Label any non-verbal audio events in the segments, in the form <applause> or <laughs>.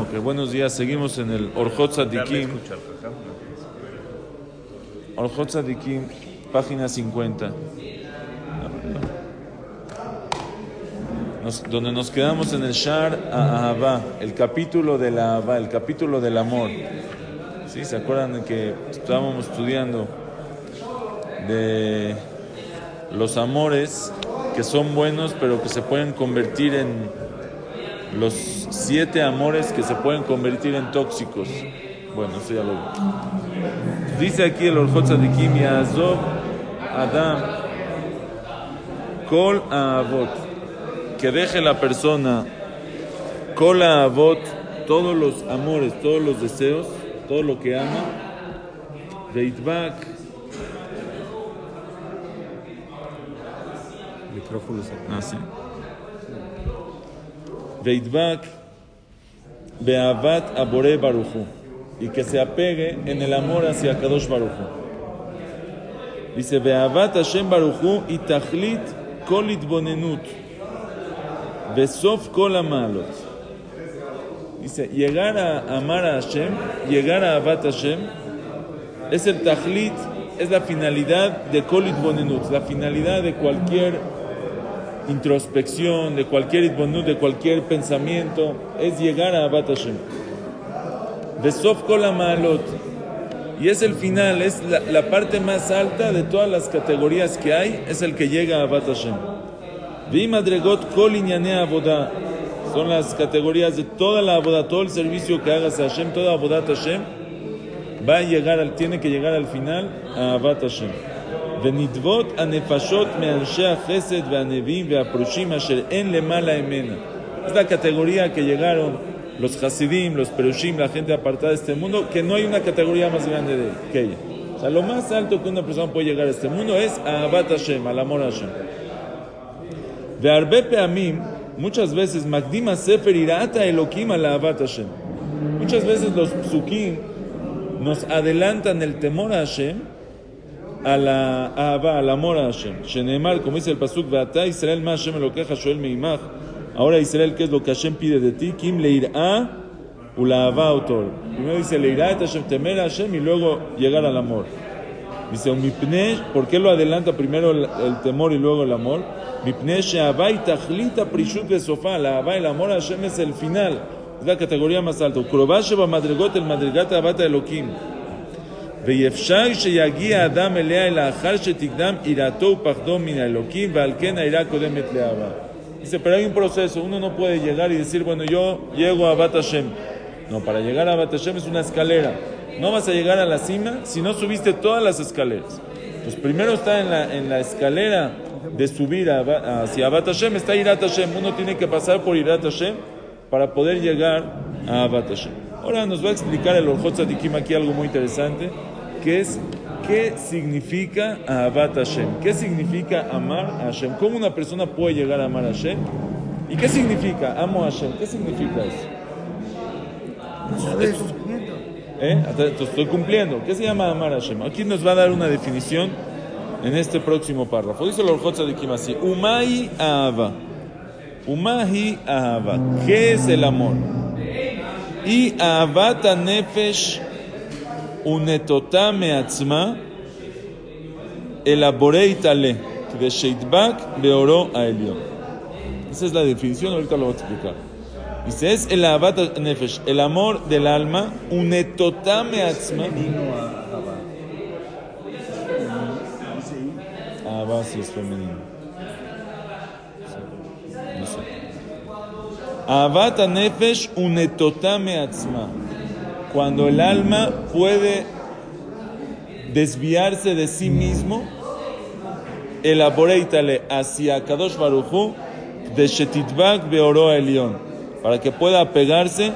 Ok, buenos días. Seguimos en el Orjot Tzadikim. Orjot Tzadikim, página 50. Nos- donde nos quedamos en el Shar Ahava, el capítulo de la el capítulo del amor. ¿Sí? ¿Se acuerdan de que estábamos estudiando de los amores que son buenos pero que se pueden convertir en los siete amores que se pueden convertir en tóxicos. Bueno, eso ya lo vi. Dice aquí el Orjot Tzadikim, Yazov Adam, Kol Avot, que deje la persona, Kol Avot, todos los amores, todos los deseos, todo lo que ama, Veitbak, Ah, sí. Veitbak Beavat Abore Baruchu y que se apegue en el amor hacia Kadosh Baruchu. Dice Beavat Hashem Baruchu y Tachlit Kol Itbonenut Besof Kol Amalot. Dice llegar a amar a Hashem, llegar a Avat Hashem es el Tachlit, es la finalidad de Kol Itbonenut, la finalidad de cualquier introspección, de cualquier itbonut, de cualquier pensamiento, es llegar a Abat Hashem. Besof kol malot. Y es el final, es la, parte más alta de todas las categorías que hay, es el que llega a Abat Hashem. Vi madregot kol abodah. Son las categorías de toda la abodah, todo el servicio que hagas a Hashem, toda abodat Hashem, va a llegar, al, tiene que llegar al final a Abat Hashem. ונדבות הנפשות מאנשי החסד והנביאים והפרושים אשר אין למעלה ממנה. Es la categoría que llegaron los Hasidim, los Perushim, la gente apartada de este mundo, que no hay una categoría más grande de, que ella. O sea, lo más alto que una persona puede llegar a este mundo es a Abat Hashem, al amor a Hashem. והרבה פעמים, muchas veces, מקדים הספר יראת האלוקים על אהבת השם. Muchas veces los psukim nos adelantan el temor a Hashem a la ahava, al amor a Hashem. Shenemar, como dice el pasuk, Beata Israel ma Hashem elokeja shoel meimach. Ahora Israel, ¿qué es lo que Hashem pide de ti? Kim leirá u la ahava autor. Primero dice leirá et Hashem, temer a Hashem y luego llegar al amor. Dice, mipne, ¿por qué lo adelanta primero el, el temor y luego el amor? Mipne she'ahava y tachlita prishut sofá. La ahava, el amor a Hashem es el final. Es la categoría más alta. Ukrová sheba madrigot el madrigat ahavata elokim. ואפשר שיגיע האדם אליה אלא אחר שתקדם יראתו ופחדו מן האלוקים ועל כן היראה קודמת לאהבה. Dice, pero hay un proceso, uno no puede llegar y decir, bueno, yo llego a Bat Hashem. No, para llegar a Bat Hashem es una escalera. No vas a llegar a la cima si no subiste todas las escaleras. Pues primero está en la, en la escalera de subir a, Ba- hacia Bat Hashem, está Irat Hashem. Uno tiene que pasar por Irat Hashem para poder llegar a Bat Hashem. Ahora nos va a explicar el Orjot Tzadikim aquí algo muy interesante, que es qué significa Ahabat Hashem, qué significa amar a Hashem, cómo una persona puede llegar a amar a Hashem y qué significa amo a Hashem, qué significa eso. ¿Eh? Hasta- te Estoy cumpliendo. ¿Qué se llama amar a Hashem? Aquí nos va a dar una definición en este próximo párrafo. Dice el Orjot Tzadikim así, Umai Ahava. Umahi Ahava. ¿Qué es el amor? y avata nefesh unetotame atzma elaboreitale de sheitbak beoro a Esa es la definición, ahorita lo voy a explicar. Dice, es el avata nefesh, el amor del alma, unetotame atzma. Ah, sí, es femenino. Ahavat nefesh unetotá meatzma cuando el alma puede desviarse de sí mismo, elaboreitale hacia Kadosh Baruchu de Shetitbak Beoro Elión, para que pueda apegarse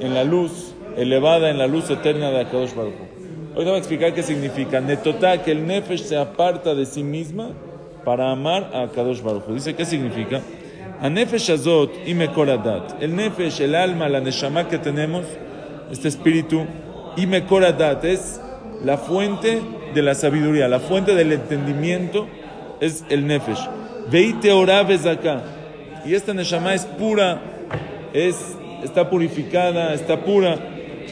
en la luz elevada, en la luz eterna de Akadosh Baruch Hu. Hoy voy a explicar qué significa netotá, que el nefesh se aparta de sí misma para amar a Akadosh Baruch Hu. Dice, ¿qué significa? A nefesh azot y mekoradat. El nefesh, el alma, la neshama que tenemos, este espíritu, y mekoradat, es la fuente de la sabiduría, la fuente del entendimiento, es el nefesh. Veite orabes acá. Y esta neshama es pura, es, está purificada, está pura.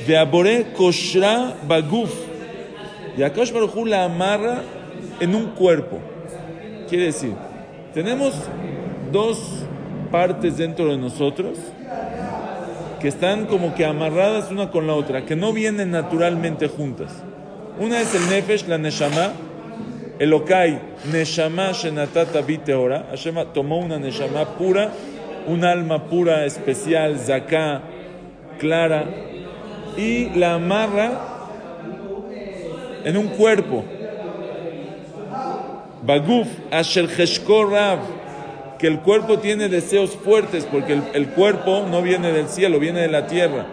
Veabore koshra baguf. Y Akash Baruj la amarra en un cuerpo. Quiere decir, tenemos dos partes dentro de nosotros que están como que amarradas una con la otra, que no vienen naturalmente juntas. Una es el nefesh, la neshama, Elokai, neshama shenatata biteora. Hashem tomó una neshama pura, un alma pura, especial, zaká, clara, y la amarra en un cuerpo. Baguf, asher rav, que el cuerpo tiene deseos fuertes, porque el, el, cuerpo no viene del cielo, viene de la tierra.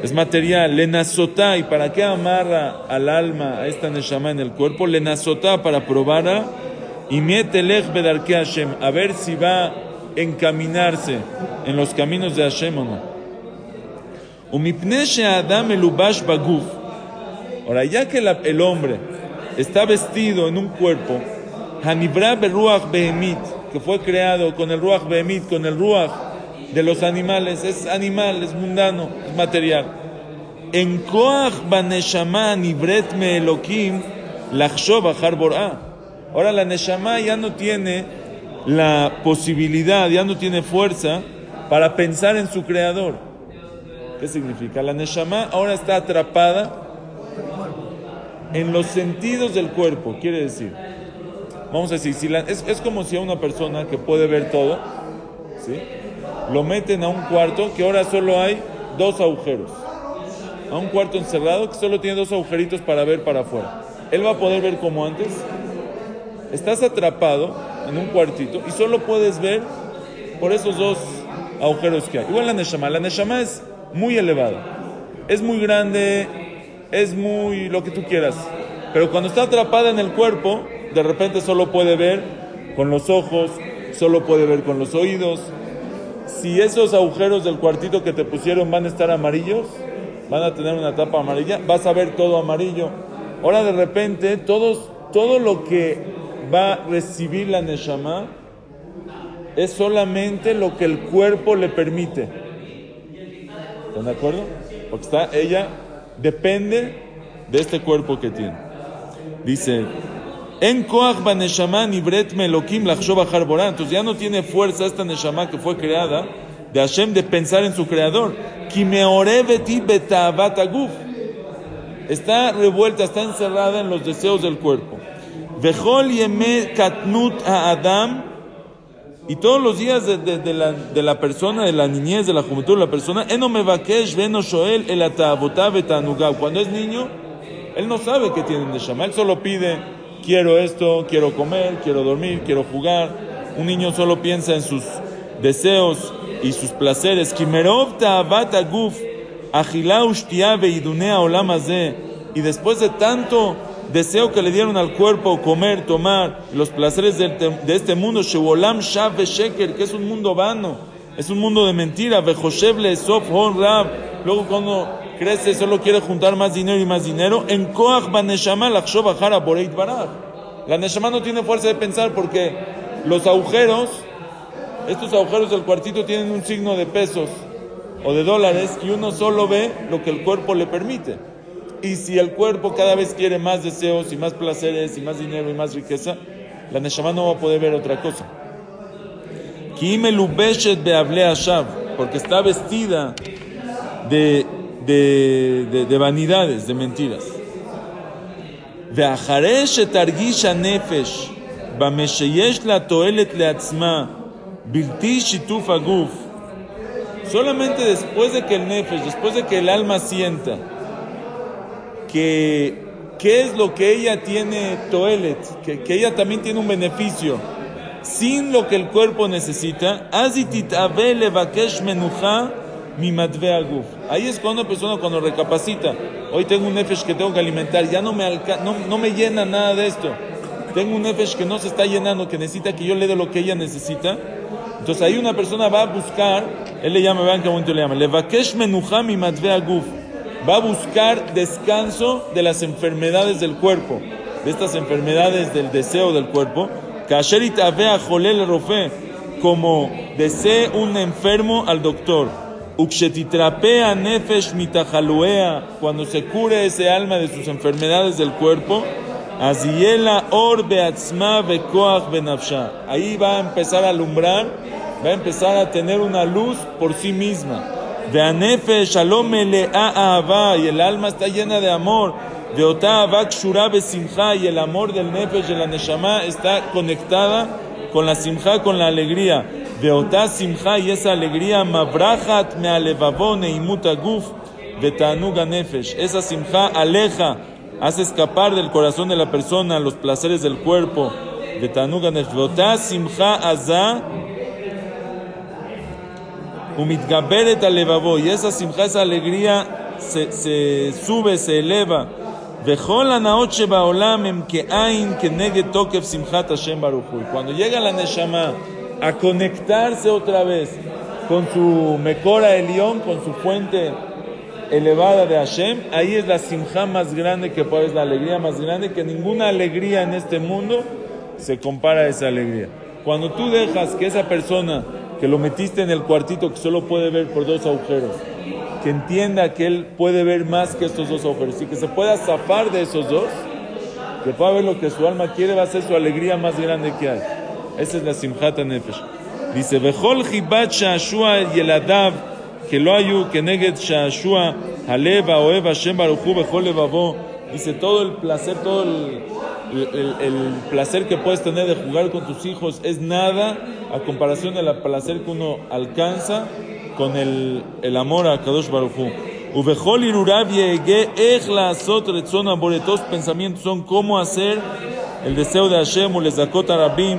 Es material. Lenazotá, ¿y para qué amarra al alma a esta neshama en el cuerpo? Lenazotá, para probarla. Y mietelech bedarke Hashem, a ver si va a encaminarse en los caminos de Hashem o no. Ahora, ya que el hombre está vestido en un cuerpo, Hanibra beruach behemit, que fue creado con el ruach behemit, con el ruach de los animales, es animal, es mundano, es material. En koach baneshama nibret me elokim lachshov borah. Ahora la neshama ya no tiene la posibilidad, ya no tiene fuerza para pensar en su creador. ¿Qué significa? La neshama ahora está atrapada en los sentidos del cuerpo, quiere decir. Vamos a decir, si la, es, es, como si a una persona que puede ver todo, ¿sí? lo meten a un cuarto que ahora solo hay dos agujeros. A un cuarto encerrado que solo tiene dos agujeritos para ver para afuera. Él va a poder ver como antes. Estás atrapado en un cuartito y solo puedes ver por esos dos agujeros que hay. Igual la Neshama. La Neshama es muy elevada. Es muy grande, es muy lo que tú quieras. Pero cuando está atrapada en el cuerpo, de repente solo puede ver con los ojos, solo puede ver con los oídos. Si esos agujeros del cuartito que te pusieron van a estar amarillos, van a tener una tapa amarilla, vas a ver todo amarillo. Ahora de repente todos, todo lo que va a recibir la Neshama es solamente lo que el cuerpo le permite. ¿Están de acuerdo? Porque está, ella depende de este cuerpo que tiene. Dice, en koach neshama nibret melokim lachshov Entonces ya no tiene fuerza esta neshama que fue creada de Hashem de pensar en su creador. Está revuelta, está encerrada en los deseos del cuerpo. Vejol yeme katnut a Adam. Y todos los días de, la, de, la, persona, de la niñez, de la juventud de la persona, eno mevakesh veno shoel el Cuando es niño, él no sabe qué tiene de Shama. Él solo pide, quiero esto, quiero comer, quiero dormir, quiero jugar. Un niño solo piensa en sus deseos y sus placeres. Y después de tanto deseo que le dieron al cuerpo, comer, tomar, los placeres de, este mundo, que es un mundo vano, es un mundo de mentira, luego cuando crece solo quiere juntar más dinero y más dinero, en Koach Baneshama Lachshov Ahara Boreit Baraj. La Neshama no tiene fuerza de pensar porque los agujeros, estos agujeros del cuartito tienen un signo de pesos o de dólares y uno solo ve lo que el cuerpo le permite. Y si el cuerpo cada vez quiere más deseos y más placeres y más dinero y más riqueza, la Neshama no va a poder ver otra cosa. Porque está vestida de, de, de, de vanidades, de mentiras. Solamente después de que el nefesh, después de que el alma sienta que qué es lo que ella tiene toelet, que, que, ella también tiene un beneficio sin lo que el cuerpo necesita, azitit mi aguf. Ahí es cuando una persona cuando recapacita, hoy tengo un nefesh que tengo que alimentar, ya no me, no, no me llena nada de esto. Tengo un nefesh que no se está llenando, que necesita que yo le dé lo que ella necesita. Entonces ahí una persona va a buscar, él le llama, vean qué momento le llama, le vakesh menuja mi aguf. Va a buscar descanso de las enfermedades del cuerpo, de estas enfermedades del deseo del cuerpo. Kasherit avea jolel rofe, como desee un enfermo al doctor. Ukshetitrapea nefesh mitajaluea, cuando se cure ese alma de sus enfermedades del cuerpo, aziela or beatzma bekoach benafsha. Ahí va a empezar a alumbrar, va a empezar a tener una luz por sí misma. Veanefesh shalom le a y el alma está llena de amor. Veota avak shura besimcha, y el amor del nefesh de la neshama está conectada con la simcha, con la alegría. Veotá simcha y esa alegría, mabrachat me alevavone y mutaguf, betanuga nefesh. Esa simcha aleja, hace escapar del corazón de la persona los placeres del cuerpo. Betanuga nefesh. Veotá simcha azá, umitgaberet alevavo. Y esa simcha, esa alegría se, sube, se eleva. Vejol anaot shebaolam em ke'ain keneged tokef simchat Hashem baruchu. Cuando llega la neshama, a conectarse otra vez con su Mecora Elión, con su fuente elevada de Hashem, ahí es la simja más grande que puede, es la alegría más grande, que ninguna alegría en este mundo se compara a esa alegría. Cuando tú dejas que esa persona que lo metiste en el cuartito que solo puede ver por dos agujeros, que entienda que él puede ver más que estos dos agujeros y que se pueda zafar de esos dos, que pueda ver lo que su alma quiere, va a ser su alegría más grande que hay. Esa es la Simchat Nefesh. Dice, Vejol Chibat Shashua Yeladav, que lo ayu, que neged Shashua, Haleva, Oeva, Shem Baruchu, Vejol Levavo. Dice, todo el placer, todo el, el, el, placer que puedes tener de jugar con tus hijos es nada a comparación del placer que uno alcanza con el, el amor a Kadosh Baruchu. Uvejol irurav yege ech la azot retzon aboretos pensamientos son cómo hacer el deseo de Hashem, u lezakot arabim,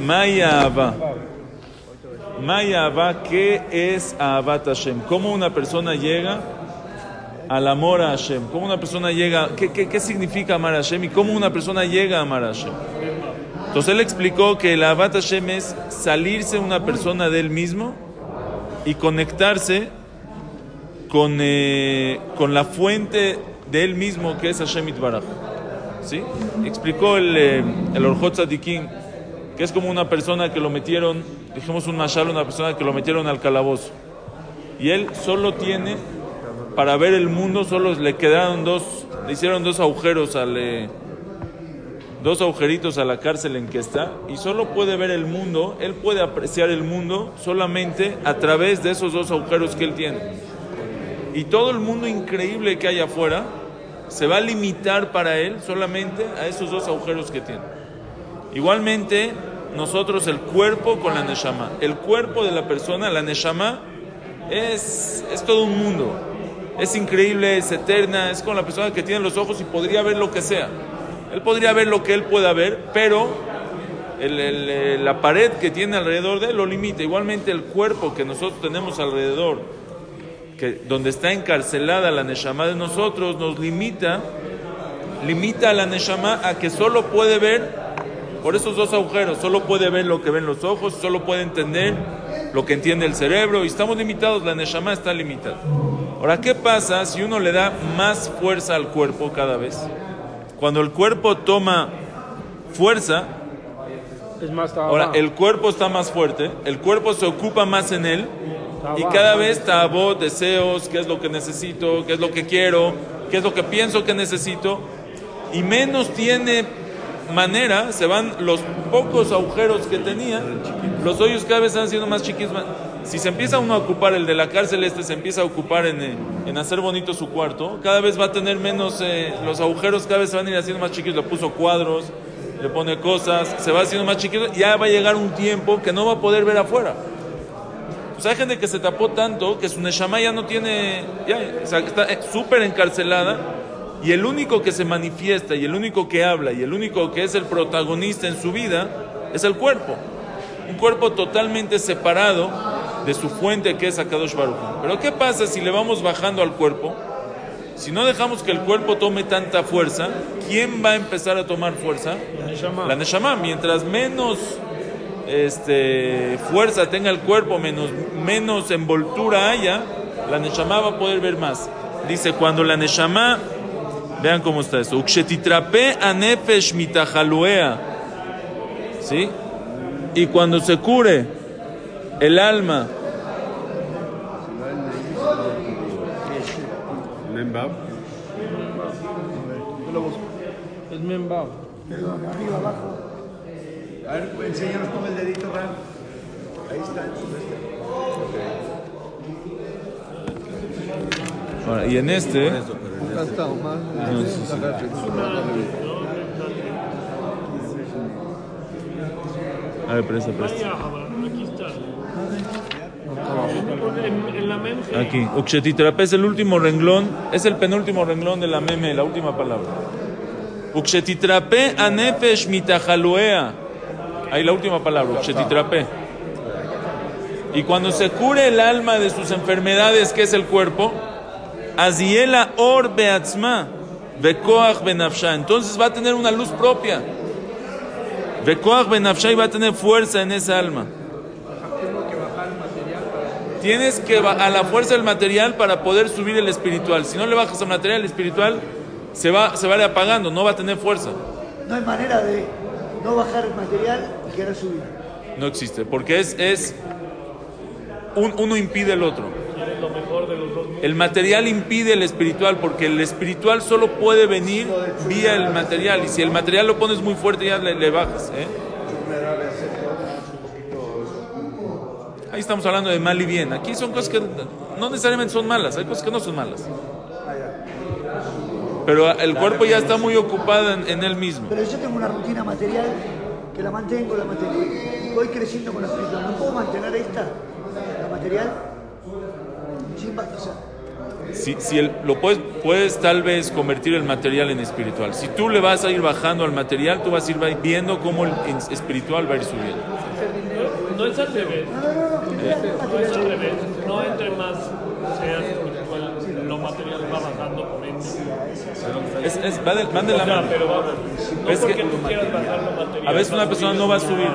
Maya Abba. Maya Abba, ¿qué es Ahabat Hashem? ¿Cómo una persona llega al amor a Hashem? ¿Cómo una persona llega? ¿Qué, qué, qué significa amar a Hashem? ¿Y cómo una persona llega a amar a Hashem? Entonces él explicó que el Hashem es salirse una persona de él mismo y conectarse con, eh, con la fuente de él mismo que es Hashem Itbaraj. ¿Sí? Explicó el, eh, el Tzadikim que es como una persona que lo metieron, dijimos un mashal, una persona que lo metieron al calabozo. Y él solo tiene, para ver el mundo, solo le quedaron dos, le hicieron dos agujeros al, eh, dos agujeritos a la cárcel en que está, y solo puede ver el mundo, él puede apreciar el mundo solamente a través de esos dos agujeros que él tiene. Y todo el mundo increíble que hay afuera se va a limitar para él solamente a esos dos agujeros que tiene. Igualmente, nosotros el cuerpo con la neshama. El cuerpo de la persona, la neshama, es, es todo un mundo. Es increíble, es eterna, es como la persona que tiene los ojos y podría ver lo que sea. Él podría ver lo que él pueda ver, pero la pared que tiene alrededor de él lo limita. Igualmente el cuerpo que nosotros tenemos alrededor, que, donde está encarcelada la neshama de nosotros, nos limita, limita a la neshama a que solo puede ver por esos dos agujeros. Solo puede ver lo que ven los ojos, solo puede entender lo que entiende el cerebro. Y estamos limitados, la Neshama está limitada. Ahora, ¿qué pasa si uno le da más fuerza al cuerpo cada vez? Cuando el cuerpo toma fuerza, ahora el cuerpo está más fuerte, el cuerpo se ocupa más en él. Y cada vez tabó deseos, qué es lo que necesito, qué es lo que quiero, qué es lo que pienso que necesito, y menos tiene manera se van los pocos agujeros que tenía, los hoyos cada vez están siendo más chiquitos. Si se empieza uno a ocupar, el de la cárcel este se empieza a ocupar en, eh, en hacer bonito su cuarto, cada vez va a tener menos, eh, los agujeros cada vez se van a ir haciendo más chiquitos, le puso cuadros, le pone cosas, se va haciendo más chiquito, ya va a llegar un tiempo que no va a poder ver afuera. Pues hay gente que se tapó tanto que su Neshama ya no tiene, ya, o sea, está eh, súper encarcelada y el único que se manifiesta y el único que habla y el único que es el protagonista en su vida es el cuerpo. Un cuerpo totalmente separado de su fuente que es Akadosh Baruch. Pero ¿qué pasa si le vamos bajando al cuerpo? Si no dejamos que el cuerpo tome tanta fuerza, ¿quién va a empezar a tomar fuerza? Neshama. La Neshama. Mientras menos este, fuerza tenga el cuerpo, menos, menos envoltura haya, la Neshama va a poder ver más. Dice, cuando la Neshama, vean cómo está esto, Ukshetitrape anefesh mitajaluea, ¿sí? Y cuando se cure el alma, Membab. Es Membao. Perdón, arriba, abajo. A ver, enséñanos con el dedito, Ram. Ahí está. ahora, y en este, A ver, presta, presta. Aquí Ukshetitrape es el último renglón, es el penúltimo renglón de la meme, la última palabra. Ukshetitrape anefesh mitajaluea. Ahí la última palabra, Ukshetitrape. Y cuando se cure el alma de sus enfermedades, que es el cuerpo, Aziela or beatzma, vekoach benafsha. Entonces va a tener una luz propia. Vekoach benafsha y va a tener fuerza en esa alma. Tienes que a la fuerza del material para poder subir el espiritual. Si no le bajas al material, el espiritual se va, se va apagando, no va a tener fuerza. No hay manera de no bajar el material y querer subir. No existe, porque es, es un- uno impide el otro. Quieres lo mejor de los dos mundos. El material impide el espiritual, porque el espiritual solo puede venir vía el material. Y si el material lo pones muy fuerte, ya le, bajas. ¿eh? Ahí estamos hablando de mal y bien. Aquí son cosas que no necesariamente son malas, hay cosas que no son malas. Pero el cuerpo ya está muy ocupado en, en él mismo. Pero yo tengo una rutina material que la mantengo, la mantengo. Voy creciendo con la espiritual. ¿No puedo mantener esta, la material? Sin Si, si el- lo puedes, puedes tal vez convertir el material en espiritual. Si tú le vas a ir bajando al material, tú vas a ir va- viendo cómo el espiritual va a ir subiendo. No es al revés. No es al revés. No entre más seas espiritual, lo material va bajando con ende. Es, es- va de, van de la mano. pero vamos. No porque tú quieras bajar lo material. A veces una persona no va a subir.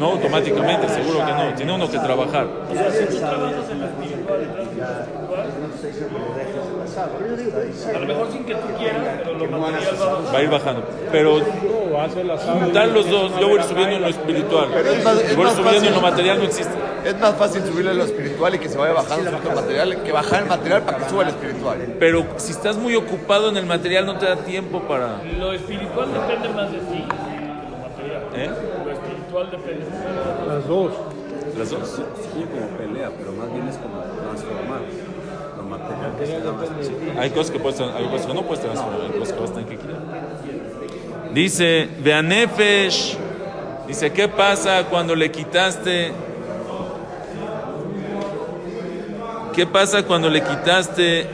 No automáticamente, seguro que no. Tiene uno que trabajar. O sea, si tú trabajas en lo espiritual, entras en lo espiritual, a lo mejor sin que tú quieras, pero lo material va a ir bajando. Pero juntar los dos, yo voy a ir subiendo en lo espiritual. Pero es más- es Y voy a ir más subiendo en lo material, no existe. Es más fácil subirle lo espiritual y que se vaya bajando su material que bajar el material para que suba el espiritual. Pero si estás muy ocupado en el material, no te da tiempo para. Lo espiritual depende más de ti que lo material. ¿eh? Las dos. Las dos. Sí, como pelea, pero más bien es como transformar. Lo material que se así. Hay cosas que, puedes, hay cosas que no puedes transformar, hay cosas que vas a tener que quitar. Dice, Beanefesh, dice, ¿qué pasa cuando le quitaste? ¿Qué pasa cuando le quitaste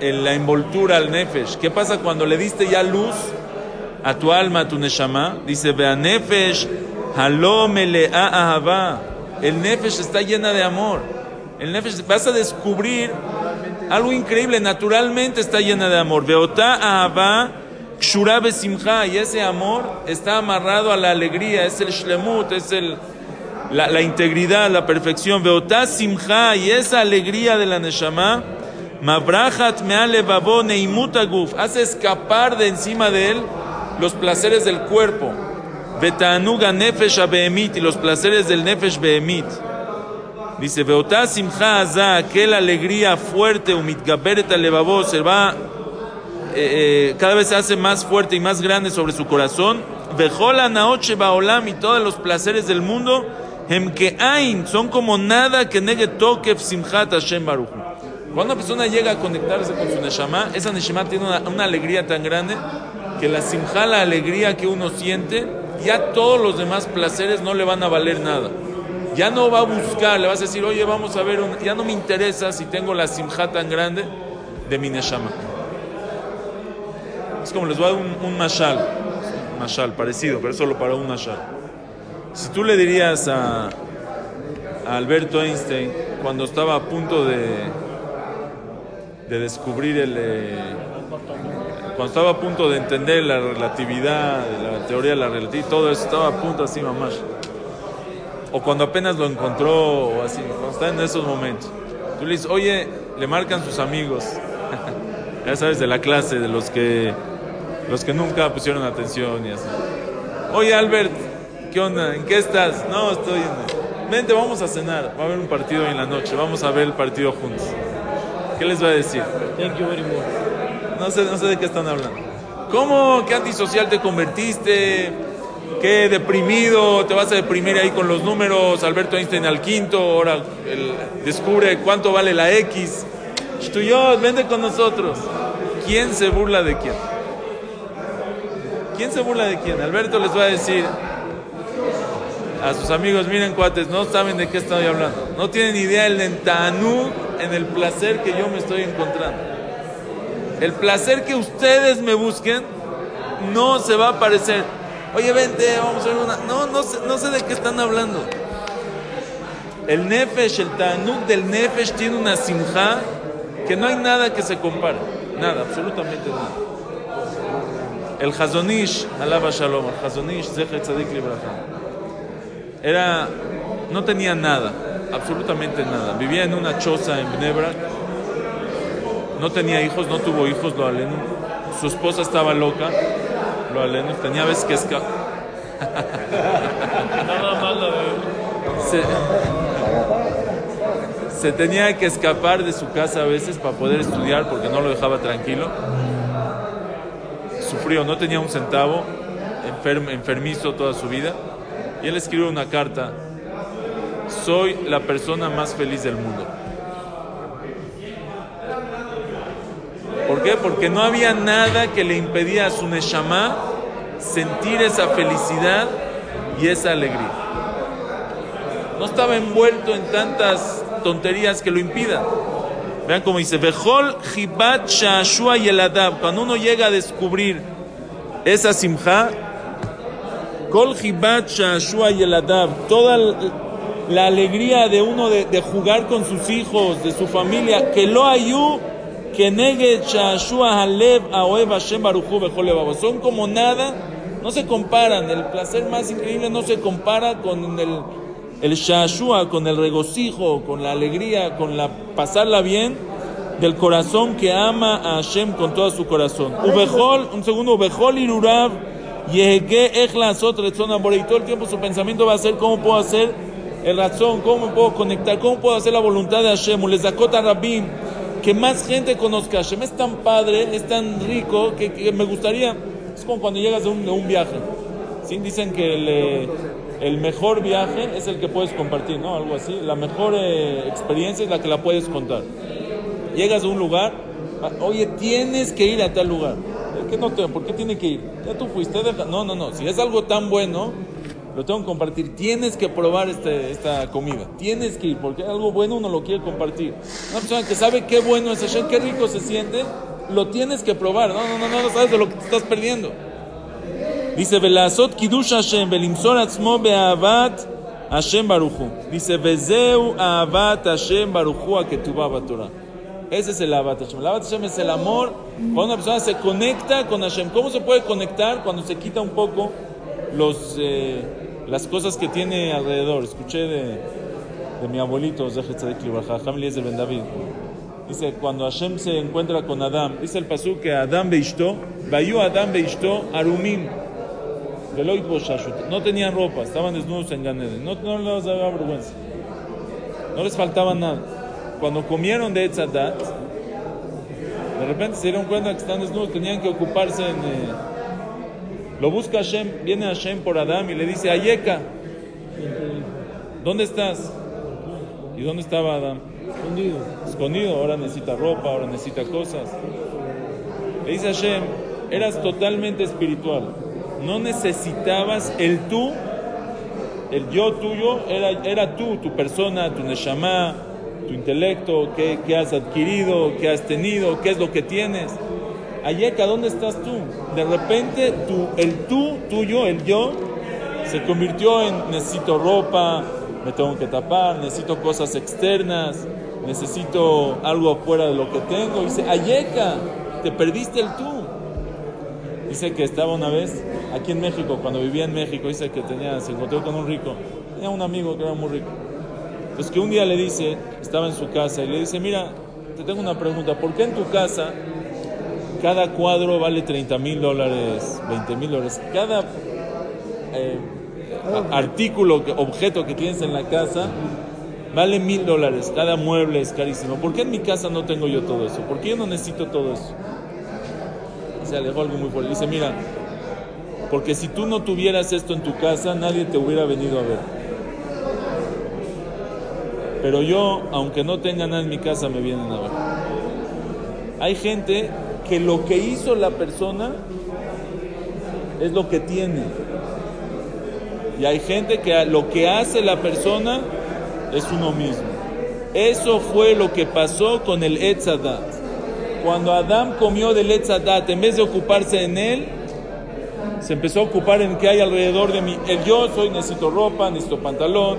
la envoltura al Nefesh? ¿Qué pasa cuando le diste ya luz a tu alma, a tu Neshama? Dice, Beanefesh, halomele ahava. El Nefesh está llena de amor. El Nefesh, vas a descubrir algo increíble, naturalmente está llena de amor. Veota ahava, kshura besimcha. Y ese amor está amarrado a la alegría, es el shlemut, es el, la, integridad, la perfección. Veota simcha. Y esa alegría de la Neshama, mabrachat me'alevavo neimutaguf. Hace escapar de encima de él los placeres del cuerpo. Betanuga nefesh abehemit. Y los placeres del nefesh behemit. Dice, Veotá simcha azá, alegría fuerte, umitgaberet alevavó, se va, eh, eh, cada vez se hace más fuerte y más grande sobre su corazón. Vejola naoche baolam y todos los placeres del mundo, hem ain, son como nada que negue tokef simchat Hashem Baruch. Cuando una persona llega a conectarse con su neshama, esa neshama tiene una, una alegría tan grande que la simja, la alegría que uno siente, ya todos los demás placeres no le van a valer nada. Ya no va a buscar, le vas a decir, oye, vamos a ver, un- ya no me interesa si tengo la simja tan grande de mi neshama. Es como les voy a dar un, un mashal, mashal parecido, pero solo para un mashal. Si tú le dirías a, a Alberto Einstein, cuando estaba a punto de, de descubrir el... eh, cuando estaba a punto de entender la relatividad, la teoría de la relatividad, todo eso estaba a punto así, mamás. O cuando apenas lo encontró, o así, cuando está en esos momentos. Tú le dices, oye, le marcan sus amigos, <laughs> ya sabes, de la clase, de los que, los que nunca pusieron atención y así. Oye, Albert, ¿qué onda? ¿En qué estás? No, estoy en... Vente, vamos a cenar. Va a haber un partido en la noche. Vamos a ver el partido juntos. ¿Qué les va a decir? Thank you very much. No sé, no sé de qué están hablando. ¿Cómo? ¿Qué antisocial te convertiste? ¿Qué deprimido? ¿Te vas a deprimir ahí con los números? Alberto Einstein al quinto, ahora descubre cuánto vale la X. Shtuyot, vente con nosotros. ¿Quién se burla de quién? ¿Quién se burla de quién? Alberto les va a decir a sus amigos, miren cuates, no saben de qué estoy hablando. No tienen idea el lentanú en el placer que yo me estoy encontrando. El placer que ustedes me busquen no se va a parecer. Oye, vente, vamos a ver una. No, no sé, no sé de qué están hablando. El Nefesh, el Tanuk del Nefesh tiene una simja que no hay nada que se compare. Nada, absolutamente nada. El Hazonish, alaba Shalom, el Hazonish, Zecher Tzadik. Era. No tenía nada, absolutamente nada. Vivía en una choza en Bnebrak no tenía hijos, no tuvo hijos, lo aleno. Su esposa estaba loca, lo aleno. Tenía veces que escapar. <laughs> Se, se tenía que escapar de su casa a veces para poder estudiar porque no lo dejaba tranquilo. Sufrió, no tenía un centavo, enferm- enfermizo toda su vida. Y él escribió una carta: Soy la persona más feliz del mundo. Porque no había nada que le impedía a su Neshama sentir esa felicidad y esa alegría. No estaba envuelto en tantas tonterías que lo impidan. Vean cómo dice, Vejol Hibat Shashua y el Adab. Cuando uno llega a descubrir esa simja, Kol Hibat Shashua y el Adab, toda la alegría de uno de, de jugar con sus hijos, de su familia, que lo ayu, que negue Shashua Halev Aoev Hashem Baruchu. Son como nada, no se comparan. El placer más increíble no se compara con el, el Shashua, con el regocijo, con la alegría, con la pasarla bien del corazón que ama a Hashem con todo su corazón. Ubejol, un segundo, Ubejol Irurav, Yehege Echla Azot Retzon Amore. Y todo el tiempo su pensamiento va a ser cómo puedo hacer el razón, cómo me puedo conectar, cómo puedo hacer la voluntad de Hashem. Ulezakota Rabim, que más gente conozca Hashem. Es tan padre, es tan rico que, me gustaría. Es como cuando llegas de un, viaje. ¿sí? Dicen que el, eh, el mejor viaje es el que puedes compartir, ¿no? Algo así. La mejor eh, experiencia es la que la puedes contar. Llegas a un lugar, ah, oye, tienes que ir a tal lugar. ¿Por qué, no te, ¿Por qué tiene que ir? Ya tú fuiste, deja- no, no, no. Si es algo tan bueno, lo tengo que compartir. Tienes que probar este, esta comida. Tienes que ir, porque algo bueno uno lo quiere compartir. Una persona que sabe qué bueno es Hashem, qué rico se siente, lo tienes que probar. No, no, no, no, no sabes de lo que te estás perdiendo. Dice, Velazot Kiddush Hashem, Velimsor Atzmo Beavat Hashem Baruchu. Dice, Vezeu Avat Hashem Baruchu Aketuba Batorah. Ese es el Avat Hashem. El Avat Hashem es el amor. Cuando una persona se conecta con Hashem. ¿Cómo se puede conectar? Cuando se quita un poco los, eh, las cosas que tiene alrededor. Escuché de, de mi abuelito, Eliezer Ben David. Dice, cuando Hashem se encuentra con Adam, dice el pasú que Adam Beishto, Bayu Adam Beishto, Arumim. No tenían ropa, estaban desnudos en Ganeden. No, no les daba vergüenza. No les faltaba nada. Cuando comieron de Etzadat, de repente se dieron cuenta que están desnudos, tenían que ocuparse en, eh, Lo busca Hashem, viene Hashem por Adam y le dice, Ayeka, ¿dónde estás? ¿Y dónde estaba Adam? Escondido. Escondido, ahora necesita ropa, ahora necesita cosas. Le dice Hashem, eras totalmente espiritual. No necesitabas el tú, el yo tuyo, era, era tú, tu persona, tu neshama, tu intelecto, qué, qué has adquirido, qué has tenido, qué es lo que tienes. Ayeka, ¿dónde estás tú? De repente tú, el tú, tuyo, el yo, se convirtió en necesito ropa, me tengo que tapar, necesito cosas externas, necesito algo afuera de lo que tengo. Dice, Ayeka, te perdiste el tú. Dice que estaba una vez aquí en México, cuando vivía en México, dice que tenía, se encontró con un rico, tenía un amigo que era muy rico. Entonces que un día le dice, estaba en su casa y le dice, mira, te tengo una pregunta, ¿por qué en tu casa cada cuadro vale 30 mil dólares, 20 mil dólares? Cada eh, a- artículo, objeto que tienes en la casa vale mil dólares, cada mueble es carísimo. ¿Por qué en mi casa no tengo yo todo eso? ¿Por qué yo no necesito todo eso? Se alejó algo muy fuerte. Dice, mira, porque si tú no tuvieras esto en tu casa, nadie te hubiera venido a ver. Pero yo, aunque no tenga nada en mi casa, me vienen a ver. Hay gente que lo que hizo la persona es lo que tiene. Y hay gente que lo que hace la persona es uno mismo. Eso fue lo que pasó con el Etzadat. Cuando Adán comió del Etzadat, en vez de ocuparse en él, se empezó a ocupar en qué hay alrededor de mí. El yo soy, necesito ropa, necesito pantalón.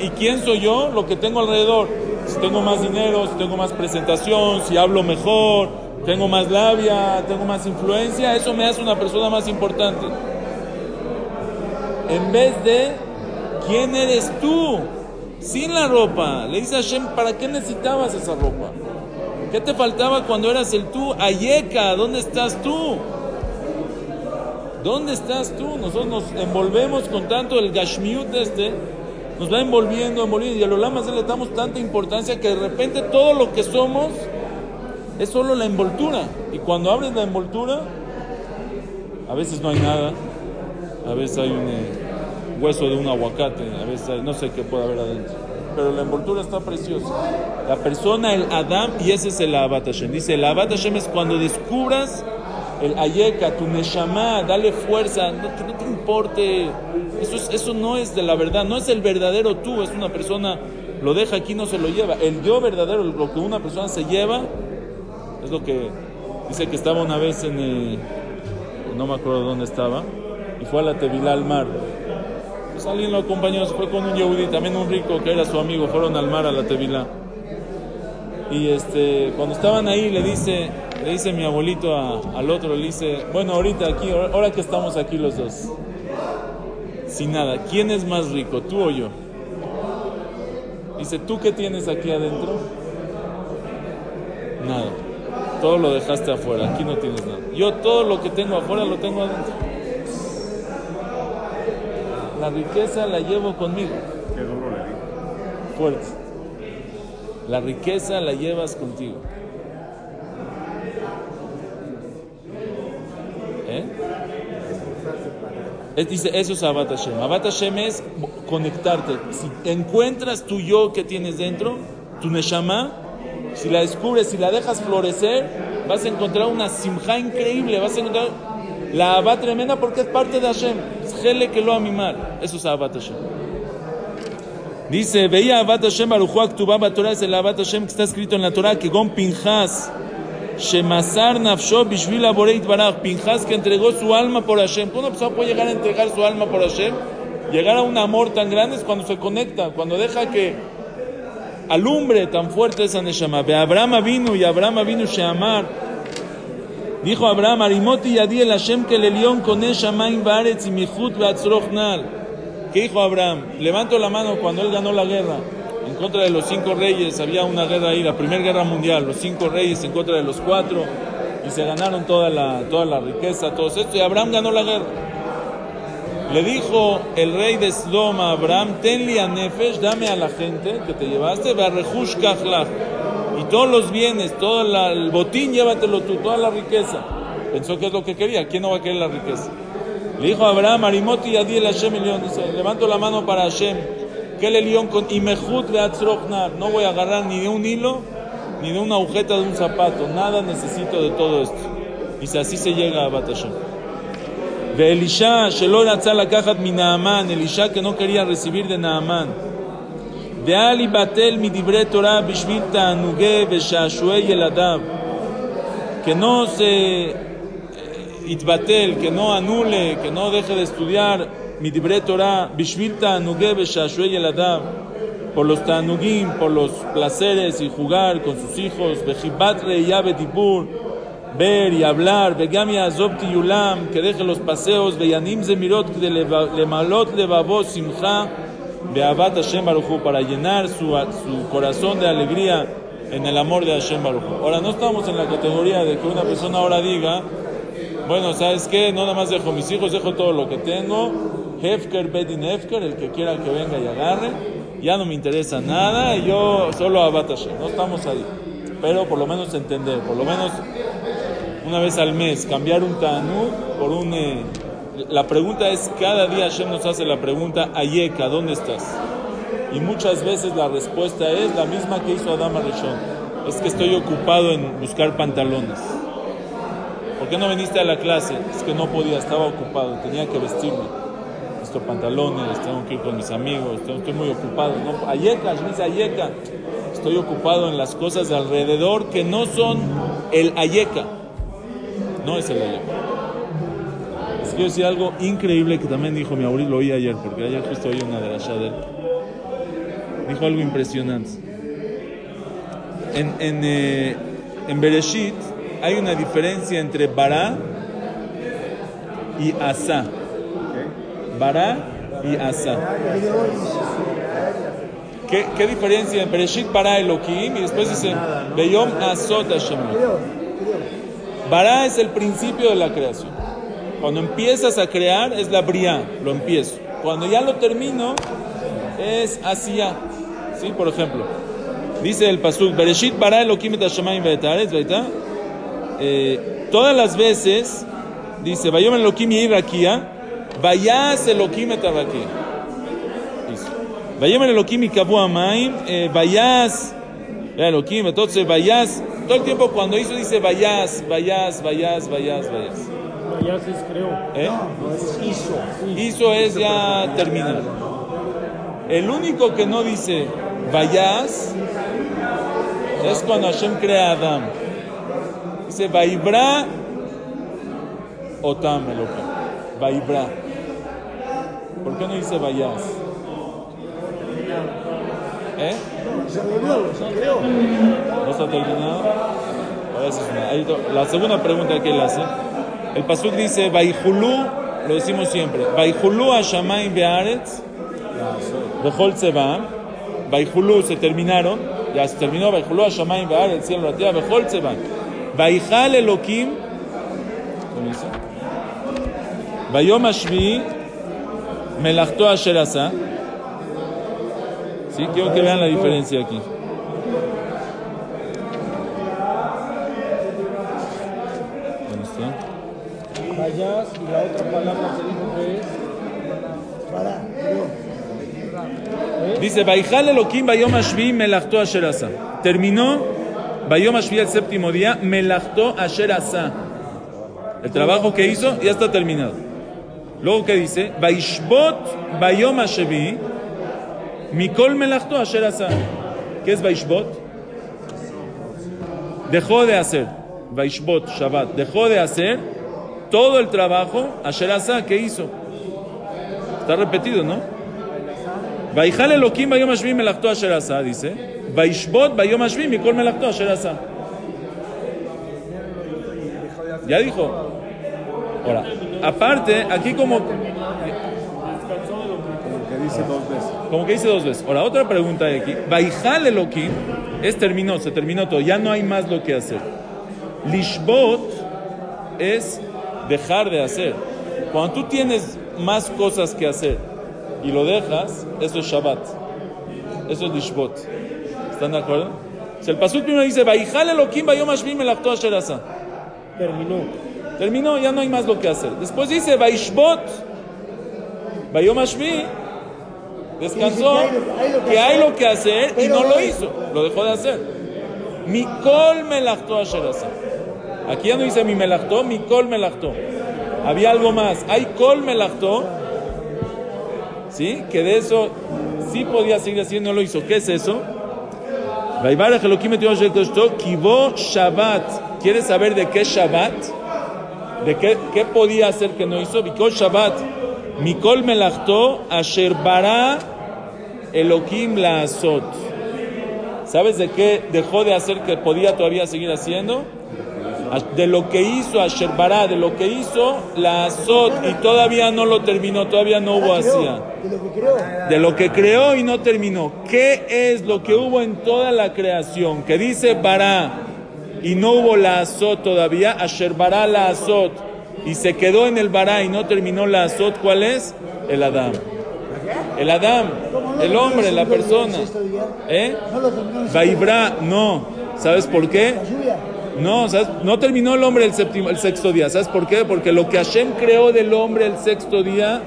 ¿Y quién soy yo? Lo que tengo alrededor. Si tengo más dinero, si tengo más presentación, si hablo mejor, tengo más labia, tengo más influencia, eso me hace una persona más importante. En vez de, ¿quién eres tú? Sin la ropa. Le dice a Hashem, ¿para qué necesitabas esa ropa? ¿Qué te faltaba cuando eras el tú? Ayeka, ¿dónde estás tú? ¿Dónde estás tú? Nosotros nos envolvemos con tanto el Gashmiut este, nos va envolviendo, envolviendo, y a los lamas le damos tanta importancia que de repente todo lo que somos es solo la envoltura. Y cuando abres la envoltura, a veces no hay nada, a veces hay un eh, hueso de un aguacate, a veces no sé qué puede haber adentro. Pero la envoltura está preciosa. La persona, el Adam, y ese es el Abat Hashem. Dice, el Abat Hashem es cuando descubras el Ayeka, tu Neshama, dale fuerza, no, que no te importe. Eso, es- eso no es de la verdad, no es el verdadero tú, es una persona, lo deja aquí, no se lo lleva. El yo verdadero, lo que una persona se lleva, lo que dice que estaba una vez en, eh, no me acuerdo dónde estaba, y fue a la Tevilá al mar. Pues alguien lo acompañó, se fue con un yehudí, también un rico que era su amigo, fueron al mar a la Tevilá. Y este, cuando estaban ahí le dice, le dice mi abuelito al otro, le dice, bueno, ahorita aquí, ahora que estamos aquí los dos, sin nada, ¿quién es más rico, tú o yo? Dice, ¿tú qué tienes aquí adentro? Nada. Todo lo dejaste afuera, aquí no tienes nada. Yo todo lo que tengo afuera lo tengo adentro. La riqueza la llevo conmigo. Qué duro le di. Fuerte. La riqueza la llevas contigo. ¿Eh? Es- dice, eso es Abat Hashem. Abat Hashem es conectarte. Si encuentras tu yo que tienes dentro, tu Neshama, si la descubres, si la dejas florecer, vas a encontrar una simja increíble, vas a encontrar la Abat tremenda porque es parte de Hashem. Es Gele que lo amimar. Eso es Abat Hashem. Dice, veía Abat Hashem Baruchu Aktubá Torah, es el Abat Hashem que está escrito en la Torah, que Gon Pinjas, Shemasar Nafsho Bishvil Aboreit Baraj, Pinjas que entregó su alma por Hashem. ¿Cómo una persona puede llegar a entregar su alma por Hashem? Llegar a un amor tan grande es cuando se conecta, cuando deja que alumbre tan fuerte esa Neshama. Ve Abraham vino y Abraham vino Sheamar. Dijo Abraham, Arimoti Yadi el Hashem que le león con Shamaim Baretz y Mihut Beatzrochnal. ¿Qué dijo Abraham? Levanto la mano cuando él ganó la guerra en contra de los cinco reyes. Había una guerra ahí, la primera guerra mundial. Los cinco reyes en contra de los cuatro. Y se ganaron toda la, toda la riqueza, todo esto. Y Abraham ganó la guerra. Le dijo el rey de Sdom a Abraham, tenli a Nefesh, dame a la gente que te llevaste. Y todos los bienes, todo el botín, llévatelo tú, toda la riqueza. Pensó que es lo que quería. ¿Quién no va a querer la riqueza? Le dijo a Abraham, Arimoti y Adiel Hashem Elión. Dice, levanto la mano para Hashem. Que el león con Imehut Beatzrochnar. No voy a agarrar ni de un hilo, ni de una agujeta de un zapato. Nada necesito de todo esto. Dice, así se llega a Batashem. Elisha, que no quería recibir de. De yeladav. Que no se eh, itbatel, que no anule, que no deje de estudiar mi dibre Torah bishvil ta'anuge veshashuei yeladav. Por los ta'anugim, por los placeres y jugar con sus hijos. Vejibat reya betipur. Ver y hablar. Vegam yazov tiyulam. Que deje los paseos. Veyanim zemirot lemalot levavos simcha. Beabat Hashem Baruch Hu, para llenar su, su corazón de alegría en el amor de Hashem Baruch Hu. Ahora, no estamos en la categoría de que una persona ahora diga, bueno, ¿sabes qué? No nada más dejo mis hijos, dejo todo lo que tengo. Hefker, Bedin Hefker, el que quiera que venga y agarre. Ya no me interesa nada y yo solo Abat Hashem. No estamos ahí. Pero por lo menos entender, por lo menos una vez al mes, cambiar un Tanu por un... eh, la pregunta es, cada día Hashem nos hace la pregunta, Ayeka, ¿dónde estás? Y muchas veces la respuesta es la misma que hizo Adama Rishon. Es que estoy ocupado en buscar pantalones. ¿Por qué no viniste a la clase? Es que no podía, estaba ocupado, tenía que vestirme. Estos pantalones, tengo que ir con mis amigos, tengo- estoy muy ocupado. No, Ayeka, Hashem dice Ayeka. Estoy ocupado en las cosas de alrededor que no son el Ayeka. No es el Ayeka. Les quiero decir algo increíble que también dijo mi abuelo, lo oí ayer, porque ayer justo oí una de las de él. Dijo algo impresionante. En, en, eh, en Bereshit hay una diferencia entre Bará y Asa. Bará y Asa. ¿Qué, ¿Qué diferencia en Bereshit Bará Elohim y después dice Beyom Asot Hashem? Bará es el principio de la creación. Cuando empiezas a crear es la bria, lo empiezo. Cuando ya lo termino es hacia. ¿Sí? Por ejemplo, dice el pasuk, Bereshit bara Elohim et hashamayim ve'et haaretz", ¿verdad? Eh, todas las veces dice, Vayom Elohim y rakia, vayas Elohim et Vayom Elohim y kabu amayim, eh, vayas Elohim, entonces vayas, todo el tiempo cuando hizo dice vayas, vayas, vayas, vayas, vayas. Ya se creó. ¿Eh? Hizo es ya terminar. El único que no dice vayas es cuando Hashem crea a Adam. Dice vaibra otam Elohim. Vaibra. ¿Por qué no dice vayas? ¿Eh? Se volvió, se. ¿No está terminado? La segunda pregunta que él hace. El pasuk dice, Vaihulú, lo decimos siempre, Vaihulú a Shamaim Bearetz, Bechol Tzeba, Vaihulú se terminaron, ya se terminó, Vaihulú a Shamaim Bearetz, cielo, la tierra, Bechol Tzeba, Vaihal Elohim, ¿cómo dice? Vayom Ashvi, Melachto Asher Asa, ¿sí? Quiero que vean la diferencia aquí. ¿Dónde está? Vayas y la otra palabra que dijo que es. Pará, creó. Dice, Vaijal Elohim Bayom Ashvi Melachto Asher Asa. Terminó Bayom Ashvi el séptimo día, Melachto Asher Asa. El trabajo que hizo ya está terminado. Luego, ¿qué dice? Vaishbot Bayom Ashvi Mikol Melachto Asher Asa. ¿Qué es Vaishbot? Dejó de hacer. Vaishbot, Shabbat. Dejó de hacer todo el trabajo Asher Asa que hizo. Está repetido, ¿no? Vaijal Elohim Bayom Ashvi Melachto Asher Asa, dice. Vaishbot Bayom Ashvi Mikol Melachto Asher Asa. Ya dijo. Ahora, aparte, aquí como, Que dice dos veces. Como que dice dos veces. Ahora, otra pregunta de aquí. Vaijal Elohim es terminó, se terminó todo. Ya no hay más lo que hacer. Lishbot es dejar de hacer. Cuando tú tienes más cosas que hacer y lo dejas, eso es Shabbat. Eso es Lishbot. ¿Están de acuerdo? Si el pasuk primero dice, Vaijal Elohim Bayom Ashvi Melachto Asher Asa. Terminó. Terminó, ya no hay más lo que hacer. Después dice, Vaishbot, Vayom Hashvi, descansó, que hay lo que hacer y no lo hizo, lo dejó de hacer. Mikol melachto asher asa. Aquí ya no dice mi melachto, Mikol melachto. Había algo más. Hay kol melachto, ¿sí? Que de eso sí podía seguir haciendo, no lo hizo. ¿Qué es eso? Shabbat. ¿Quieres saber de qué Shabbat? ¿De qué, qué podía hacer que no hizo? Bikol Shabbat. Mikol melachto asher bara Elohim la azot. ¿Sabes de qué dejó de hacer que podía todavía seguir haciendo? De lo que hizo Asher bara, de lo que hizo la azot y todavía no lo terminó, todavía no hubo hacía. De lo que creó. De lo que creó y no terminó. ¿Qué es lo que hubo en toda la creación? Que dice bara y no hubo la azot todavía, Asher bara la azot y se quedó en el bara y no terminó la azot, ¿cuál es? El Adam. El Adam, el hombre, la persona. ¿Eh? Vaibra, no. ¿Sabes por qué? No, ¿sabes? no terminó el hombre el, séptimo, el sexto día. ¿Sabes por qué? Porque lo que Hashem creó del hombre el sexto día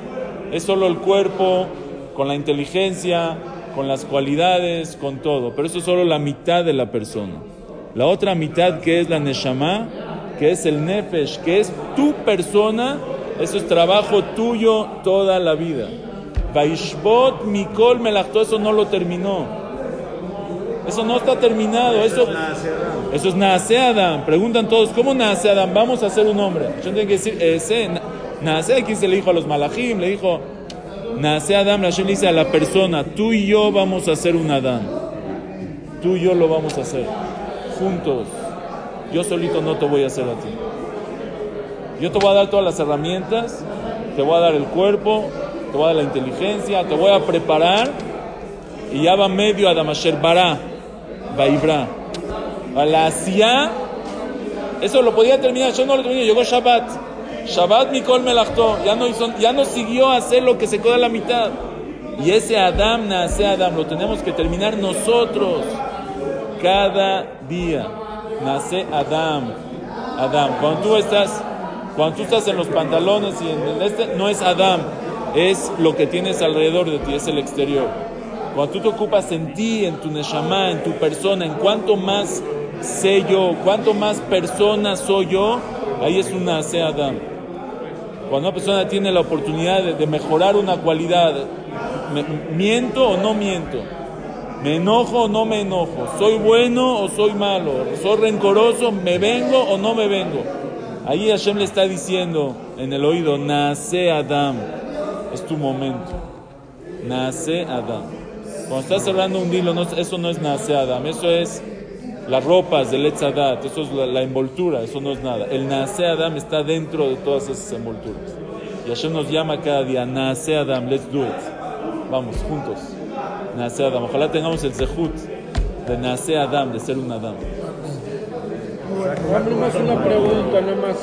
es solo el cuerpo, con la inteligencia, con las cualidades, con todo. Pero eso es solo la mitad de la persona. La otra mitad que es la Neshama, que es el Nefesh, que es tu persona, eso es trabajo tuyo toda la vida. Vaishbot Mikol Melachto, eso no lo terminó. Eso no está terminado. Eso, eso es Naase Adam. Preguntan todos, ¿cómo Naase Adam? Vamos a hacer un hombre. Yo tengo que decir, ese, Naase aquí se le dijo a los Malachim, le dijo, Naase Adam, Hashem le dice a la persona, tú y yo vamos a hacer un Adán. Tú y yo lo vamos a hacer. Juntos. Yo solito no te voy a hacer a ti. Yo te voy a dar todas las herramientas, te voy a dar el cuerpo, te voy a dar la inteligencia, te voy a preparar y ya va medio Adam Asher Bara, Vaibra. A la Asiá, eso lo podía terminar, yo no lo terminé, llegó Shabbat. Shabbat Mikol Melachto, ya no, hizo, ya no siguió a hacer lo que se queda a la mitad. Y ese Adam, nace Adam, lo tenemos que terminar nosotros cada día. Nace Adam. Adam. Cuando tú estás, cuando tú estás en los pantalones y en el este, no es Adam, es lo que tienes alrededor de ti, es el exterior. Cuando tú te ocupas en ti, en tu neshama, en tu persona, en cuanto más sé yo, cuanto más persona soy yo, ahí es una nace Adam. Cuando una persona tiene la oportunidad de, mejorar una cualidad, ¿miento o no miento? ¿Me enojo o no me enojo? ¿Soy bueno o soy malo? ¿Soy rencoroso? ¿Me vengo o no me vengo? Ahí Hashem le está diciendo en el oído, nace Adam, es tu momento. Nace Adam. Cuando estás cerrando un dilo, no, eso no es nace Adam, eso es las ropas del Etzadat, eso es la, la envoltura, eso no es nada. El nace Adam está dentro de todas esas envolturas. Y Hashem nos llama cada día, nace Adam, let's do it. Vamos, juntos. Nace Adam. Ojalá tengamos el zehut de nace Adam, de ser un Adam. Abrimos una pregunta nada más.